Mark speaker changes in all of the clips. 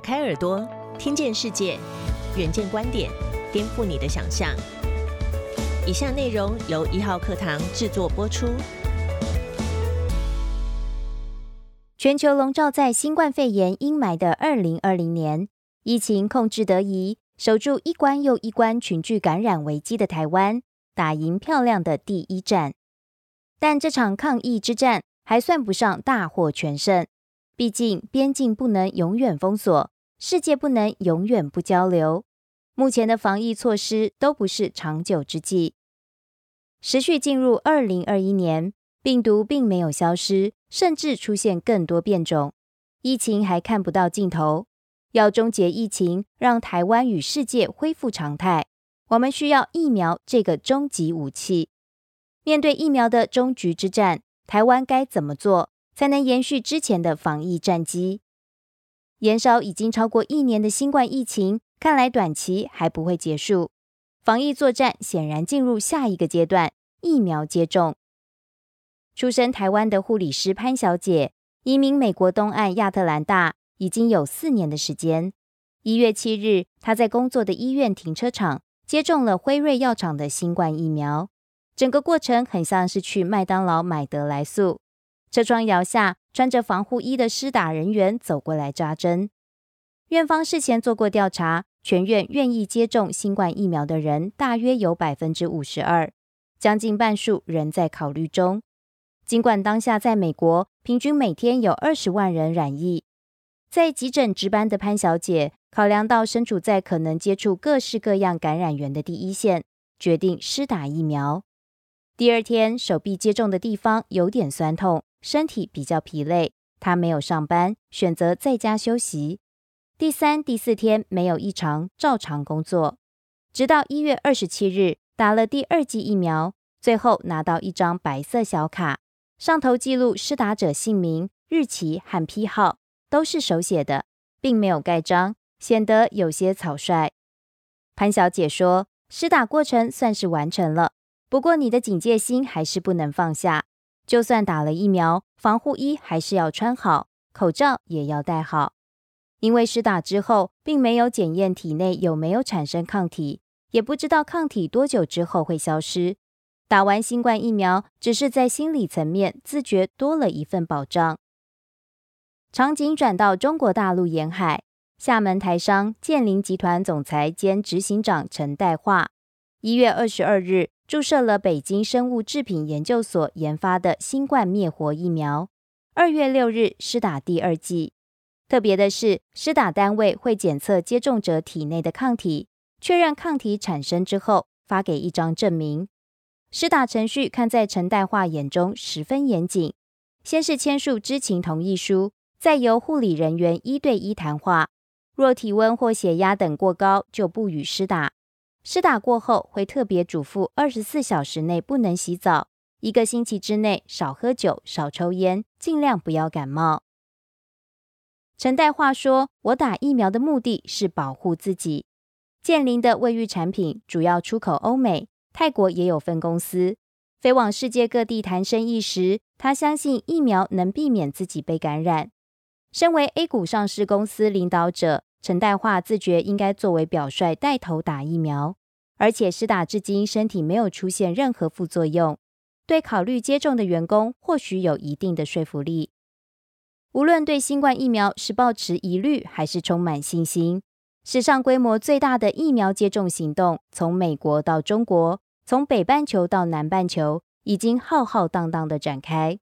Speaker 1: 开耳朵，听见世界，远见观点，颠覆你的想象。以下内容由一号课堂制作播出。
Speaker 2: 全球笼罩在新冠肺炎阴霾的二零二零年，疫情控制得宜，守住一关又一关群聚感染危机的台湾，打赢漂亮的第一战。但这场抗疫之战还算不上大获全胜。毕竟，边境不能永远封锁，世界不能永远不交流。目前的防疫措施都不是长久之计。持续进入二零二一年，病毒并没有消失，甚至出现更多变种，疫情还看不到尽头。要终结疫情，让台湾与世界恢复常态，我们需要疫苗这个终极武器。面对疫苗的终局之战，台湾该怎么做？才能延续之前的防疫战机。延烧已经超过一年的新冠疫情，看来短期还不会结束。防疫作战显然进入下一个阶段——疫苗接种。出身台湾的护理师潘小姐，移民美国东岸亚特兰大已经有四年的时间。一月七日，她在工作的医院停车场接种了辉瑞药厂的新冠疫苗。整个过程很像是去麦当劳买得来素。车窗摇下，穿着防护衣的施打人员走过来扎针。院方事前做过调查，全院愿意接种新冠疫苗的人大约有百分之五十二，将近半数仍在考虑中。尽管当下在美国平均每天有二十万人染疫，在急诊值班的潘小姐考量到身处在可能接触各式各样感染源的第一线，决定施打疫苗。第二天，手臂接种的地方有点酸痛。身体比较疲累，他没有上班，选择在家休息。第三、第四天没有异常，照常工作。直到一月二十七日打了第二剂疫苗，最后拿到一张白色小卡，上头记录施打者姓名、日期和批号，都是手写的，并没有盖章，显得有些草率。潘小姐说：“施打过程算是完成了，不过你的警戒心还是不能放下。”就算打了疫苗，防护衣还是要穿好，口罩也要戴好。因为施打之后，并没有检验体内有没有产生抗体，也不知道抗体多久之后会消失。打完新冠疫苗，只是在心理层面自觉多了一份保障。场景转到中国大陆沿海，厦门台商建林集团总裁兼执行长陈代化，一月二十二日。注射了北京生物制品研究所研发的新冠灭活疫苗，二月六日施打第二剂。特别的是，施打单位会检测接种者体内的抗体，确认抗体产生之后，发给一张证明。施打程序看在陈代化眼中十分严谨，先是签署知情同意书，再由护理人员一对一谈话，若体温或血压等过高，就不予施打。施打过后，会特别嘱咐二十四小时内不能洗澡，一个星期之内少喝酒、少抽烟，尽量不要感冒。陈代话说：“我打疫苗的目的是保护自己。健林的卫浴产品主要出口欧美，泰国也有分公司，飞往世界各地谈生意时，他相信疫苗能避免自己被感染。身为 A 股上市公司领导者。”陈代化自觉应该作为表率带头打疫苗，而且施打至今身体没有出现任何副作用，对考虑接种的员工或许有一定的说服力。无论对新冠疫苗是抱持疑虑还是充满信心，史上规模最大的疫苗接种行动，从美国到中国，从北半球到南半球，已经浩浩荡荡的展开。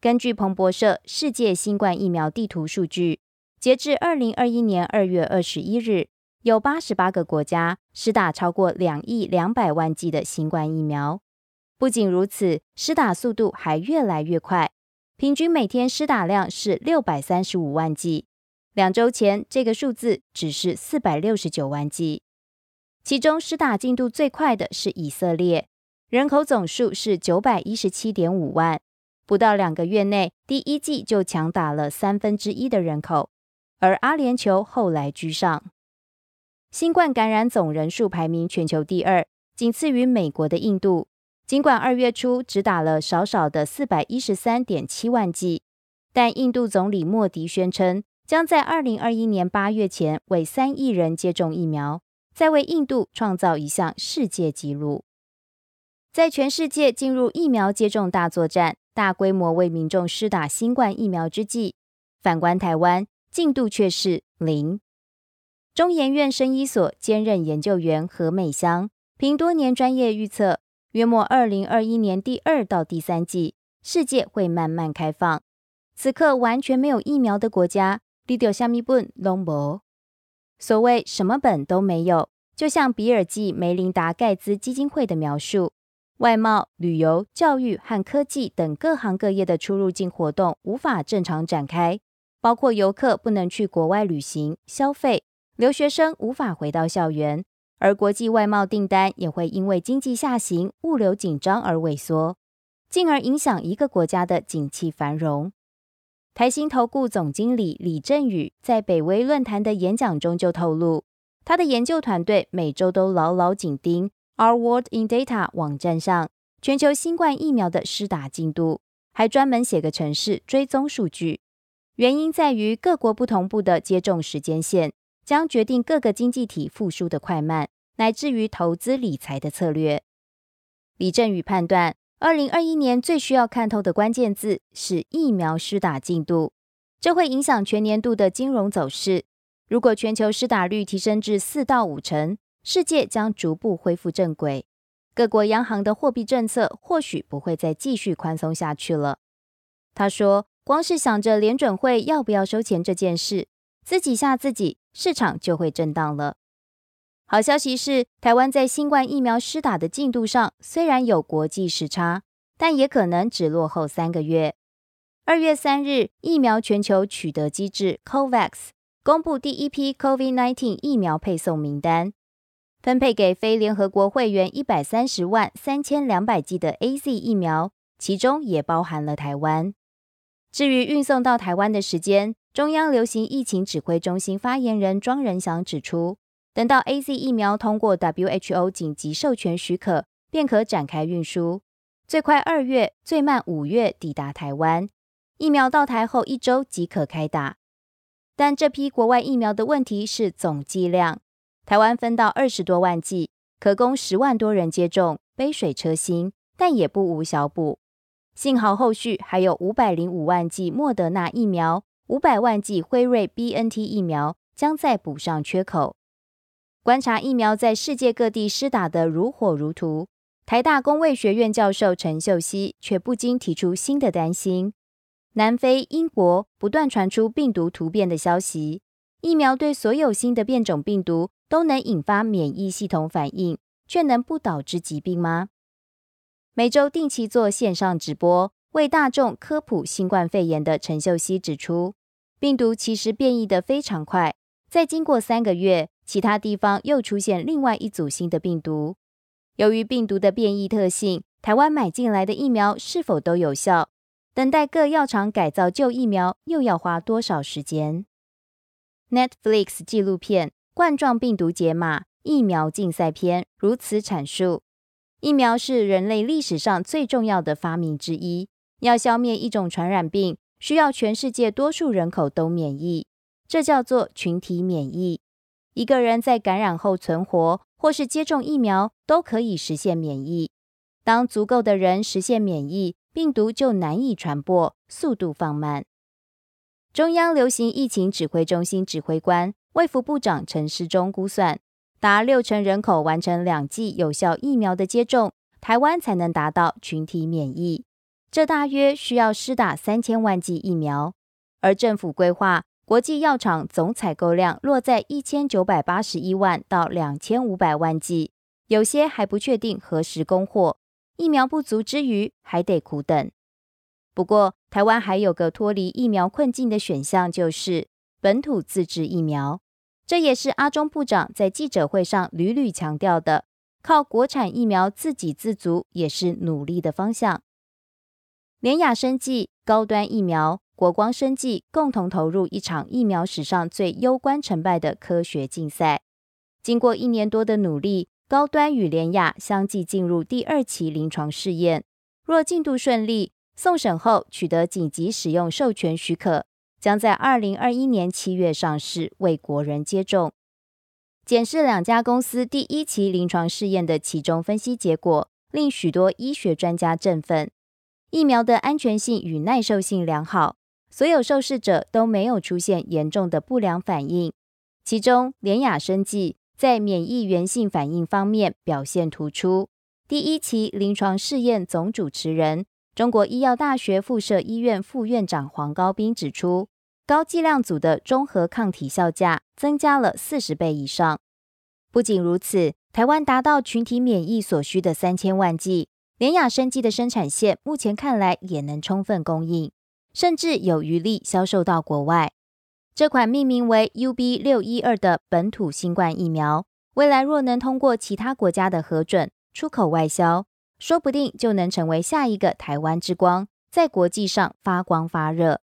Speaker 2: 根据彭博社世界新冠疫苗地图数据。截至二零二一年二月二十一日，有八十八个国家施打超过两亿两百万剂的新冠疫苗。不仅如此，施打速度还越来越快，平均每天施打量是六百三十五万剂。两周前，这个数字只是四百六十九万剂。其中施打进度最快的是以色列，人口总数是九百一十七点五万，不到两个月内，第一季就强打了三分之一的人口。而阿联酋后来居上，新冠感染总人数排名全球第二，仅次于美国的印度。尽管二月初只打了少少的四百一十三点七万剂，但印度总理莫迪宣称，将在二零二一年八月前为三亿人接种疫苗，再为印度创造一项世界纪录。在全世界进入疫苗接种大作战、大规模为民众施打新冠疫苗之际，反观台湾，进度却是零。中研院生医所兼任研究员何美香凭多年专业预测，约莫二零二一年第二到第三季，世界会慢慢开放。此刻完全没有疫苗的国家。第六下面本拢无，所谓什么本都没有，就像比尔记梅琳达盖茨基金会的描述，外贸、旅游、教育和科技等各行各业的出入境活动无法正常展开，包括游客不能去国外旅行消费，留学生无法回到校园，而国际外贸订单也会因为经济下行、物流紧张而萎缩，进而影响一个国家的景气繁荣。台新投顾总经理李振宇在北威论坛的演讲中就透露，他的研究团队每周都牢牢紧盯 Our World in Data 网站上全球新冠疫苗的施打进度，还专门写个程式追踪数据。原因在于各国不同步的接种时间线，将决定各个经济体复苏的快慢，乃至于投资理财的策略。李振宇判断。二零二一年最需要看透的关键字是疫苗施打进度，这会影响全年度的金融走势。如果全球施打率提升至四到五成，世界将逐步恢复正轨，各国央行的货币政策或许不会再继续宽松下去了。他说：“光是想着联准会要不要收钱这件事，自己吓自己，市场就会震荡了。”好消息是，台湾在新冠疫苗施打的进度上虽然有国际时差，但也可能只落后三个月。二月三日，疫苗全球取得机制 COVAX 公布第一批 COVID-19 疫苗配送名单，分配给非联合国会员一百三十万三千两百剂的 A Z 疫苗，其中也包含了台湾。至于运送到台湾的时间，中央流行疫情指挥中心发言人庄仁祥指出。等到 A Z 疫苗通过 WHO 紧急授权许可，便可展开运输，最快二月，最慢五月抵达台湾。疫苗到台后一周即可开打。但这批国外疫苗的问题是总剂量，台湾分到二十多万剂，可供十万多人接种，杯水车薪，但也不无小补。幸好后续还有五百零五万剂莫德纳疫苗，五百万剂辉瑞 B N T 疫苗将再补上缺口。观察疫苗在世界各地施打的如火如荼，台大公卫学院教授陈秀熙却不禁提出新的担心：南非、英国不断传出病毒突变的消息，疫苗对所有新的变种病毒都能引发免疫系统反应，却能不导致疾病吗？每周定期做线上直播为大众科普新冠肺炎的陈秀熙指出，病毒其实变异的非常快，在经过三个月。其他地方又出现另外一组新的病毒。由于病毒的变异特性，台湾买进来的疫苗是否都有效？等待各药厂改造旧疫苗又要花多少时间？Netflix 纪录片《冠状病毒解码疫苗竞赛篇》如此阐述：疫苗是人类历史上最重要的发明之一。要消灭一种传染病，需要全世界多数人口都免疫，这叫做群体免疫。一个人在感染后存活，或是接种疫苗，都可以实现免疫。当足够的人实现免疫，病毒就难以传播，速度放慢。中央流行疫情指挥中心指挥官、卫福部长陈时中估算，达六成人口完成两剂有效疫苗的接种，台湾才能达到群体免疫。这大约需要施打三千万剂疫苗，而政府规划。国际药厂总采购量落在一千九百八十一万到两千五百万剂，有些还不确定何时供货。疫苗不足之余，还得苦等。不过，台湾还有个脱离疫苗困境的选项，就是本土自制疫苗。这也是阿中部长在记者会上屡屡强调的，靠国产疫苗自给自足也是努力的方向。联雅生技高端疫苗。国光生技共同投入一场疫苗史上最攸关成败的科学竞赛。经过一年多的努力，高端与联雅相继进入第二期临床试验。若进度顺利，送审后取得紧急使用授权许可，将在二零二一年七月上市，为国人接种。检视两家公司第一期临床试验的其中分析结果，令许多医学专家振奋。疫苗的安全性与耐受性良好，所有受试者都没有出现严重的不良反应。其中，联雅生技在免疫原性反应方面表现突出。第一期临床试验总主持人、中国医药大学附设医院副院长黄高斌指出，高剂量组的中和抗体效价增加了四十倍以上。不仅如此，台湾达到群体免疫所需的三千万剂，联雅生技的生产线目前看来也能充分供应，甚至有余力销售到国外。这款命名为 UB 六一二的本土新冠疫苗，未来若能通过其他国家的核准，出口外销，说不定就能成为下一个台湾之光，在国际上发光发热。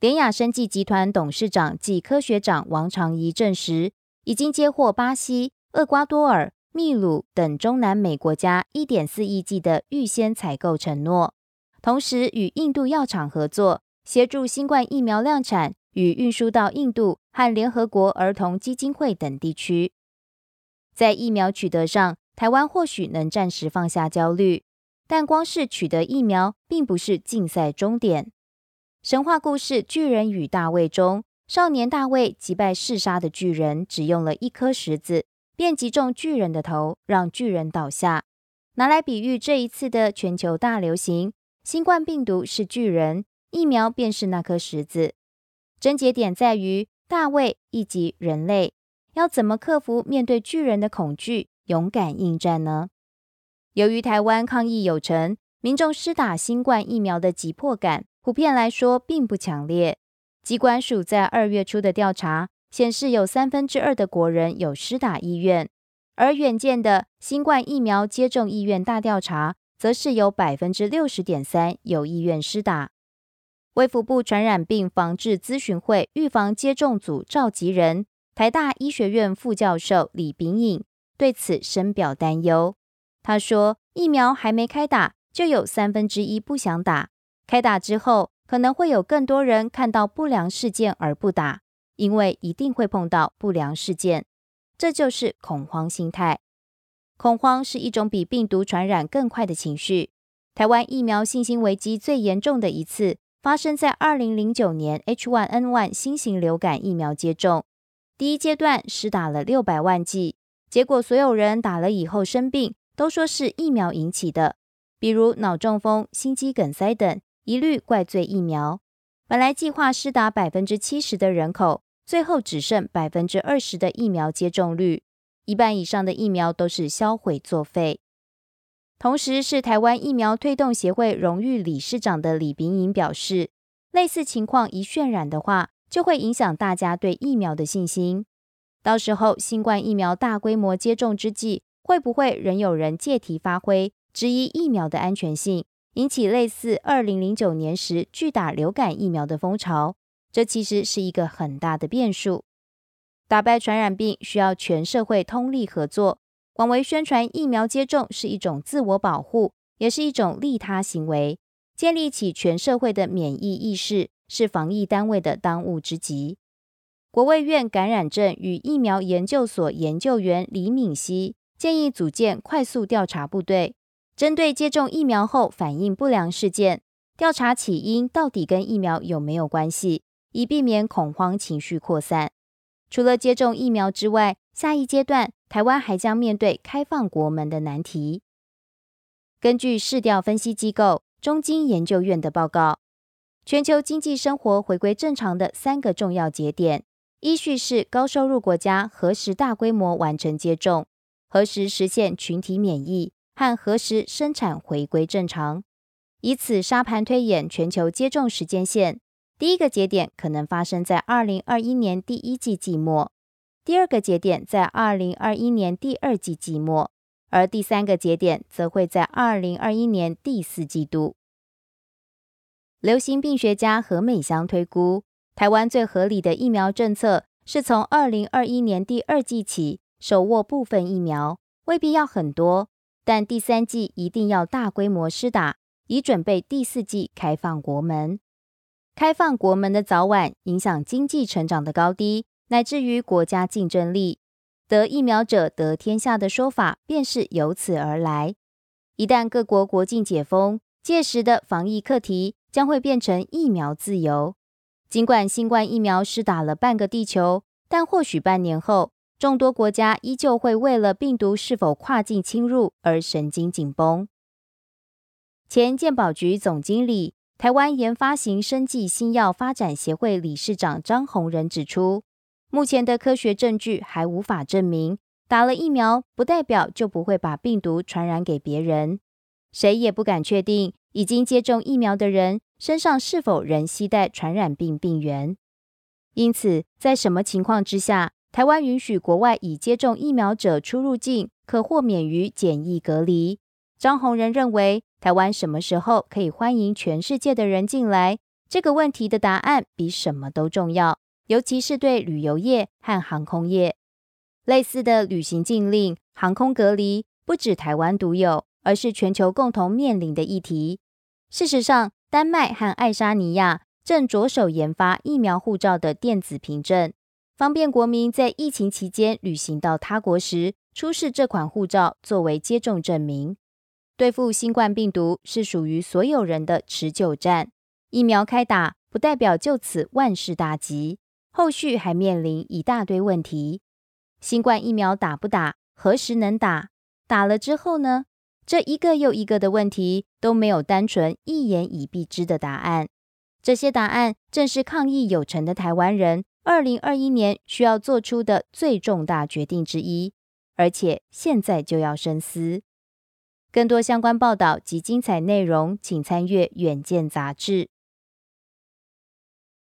Speaker 2: 联雅生技集团董事长暨科学长王长仪证实，已经接获巴西、厄瓜多尔、秘鲁等中南美国家一点四亿剂的预先采购承诺，同时与印度药厂合作，协助新冠疫苗量产。与运输到印度和联合国儿童基金会等地区，在疫苗取得上，台湾或许能暂时放下焦虑，但光是取得疫苗并不是竞赛终点。神话故事《巨人与大卫》中，少年大卫击败嗜杀的巨人，只用了一颗石子，便击中巨人的头，让巨人倒下。拿来比喻这一次的全球大流行，新冠病毒是巨人，疫苗便是那颗石子。症结点在于大卫以及人类要怎么克服面对巨人的恐惧，勇敢应战呢？由于台湾抗疫有成，民众施打新冠疫苗的急迫感，普遍来说并不强烈。机关署在二月初的调查显示，有三分之二的国人有施打意愿，而远见的新冠疫苗接种意愿大调查，则是有百分之六十点三有意愿施打。卫福部传染病防治咨询会预防接种组召集人、台大医学院副教授李炳颖对此深表担忧。他说：“疫苗还没开打，就有三分之一不想打；开打之后，可能会有更多人看到不良事件而不打，因为一定会碰到不良事件。这就是恐慌心态。恐慌是一种比病毒传染更快的情绪。台湾疫苗信心危机最严重的一次。”发生在二零零九年 H1N1 新型流感疫苗接种，第一阶段施打了六百万剂，结果所有人打了以后生病，都说是疫苗引起的，比如脑中风、心肌梗塞等，一律怪罪疫苗。本来计划施打百分之七十的人口，最后只剩百分之二十的疫苗接种率，一半以上的疫苗都是销毁作废。同时，是台湾疫苗推动协会荣誉理事长的李炳颖表示，类似情况一渲染的话，就会影响大家对疫苗的信心。到时候新冠疫苗大规模接种之际，会不会仍有人借题发挥，质疑疫苗的安全性，引起类似二零零九年时拒打流感疫苗的风潮？这其实是一个很大的变数。打败传染病需要全社会通力合作。广为宣传疫苗接种是一种自我保护，也是一种利他行为。建立起全社会的免疫意识，是防疫单位的当务之急。国卫院感染症与疫苗研究所研究员李敏熙建议组建快速调查部队，针对接种疫苗后反应不良事件，调查起因到底跟疫苗有没有关系，以避免恐慌情绪扩散。除了接种疫苗之外，下一阶段。台湾还将面对开放国门的难题。根据市调分析机构中金研究院的报告，全球经济生活回归正常的三个重要节点，依序是高收入国家何时大规模完成接种，何时实现群体免疫，和何时生产回归正常。以此沙盘推演全球接种时间线，第一个节点可能发生在二零二一年第一季季末。第二个节点在二零二一年第二季季末，而第三个节点则会在二零二一年第四季度。流行病学家何美香推估，台湾最合理的疫苗政策是从二零二一年第二季起手握部分疫苗，未必要很多，但第三季一定要大规模施打，以准备第四季开放国门。开放国门的早晚影响经济成长的高低，乃至于国家竞争力。得疫苗者得天下的说法便是由此而来。一旦各国国境解封，届时的防疫课题将会变成疫苗自由。尽管新冠疫苗施打了半个地球，但或许半年后，众多国家依旧会为了病毒是否跨境侵入而神经紧绷。前健保局总经理、台湾研发型生技新药发展协会理事长张宏仁指出。目前的科学证据还无法证明，打了疫苗不代表就不会把病毒传染给别人。谁也不敢确定已经接种疫苗的人身上是否仍携带传染病病源。因此，在什么情况之下，台湾允许国外已接种疫苗者出入境可豁免于检疫隔离？张宏仁认为，台湾什么时候可以欢迎全世界的人进来？这个问题的答案比什么都重要。尤其是对旅游业和航空业，类似的旅行禁令、航空隔离，不止台湾独有，而是全球共同面临的议题。事实上，丹麦和爱沙尼亚正着手研发疫苗护照的电子凭证，方便国民在疫情期间旅行到他国时，出示这款护照作为接种证明。对付新冠病毒是属于所有人的持久战，疫苗开打不代表就此万事大吉。后续还面临一大堆问题：新冠疫苗打不打？何时能打？打了之后呢？这一个又一个的问题都没有单纯一言以蔽之的答案。这些答案正是抗疫有成的台湾人二零二一年需要做出的最重大决定之一，而且现在就要深思。更多相关报道及精彩内容，请参阅《远见》杂志。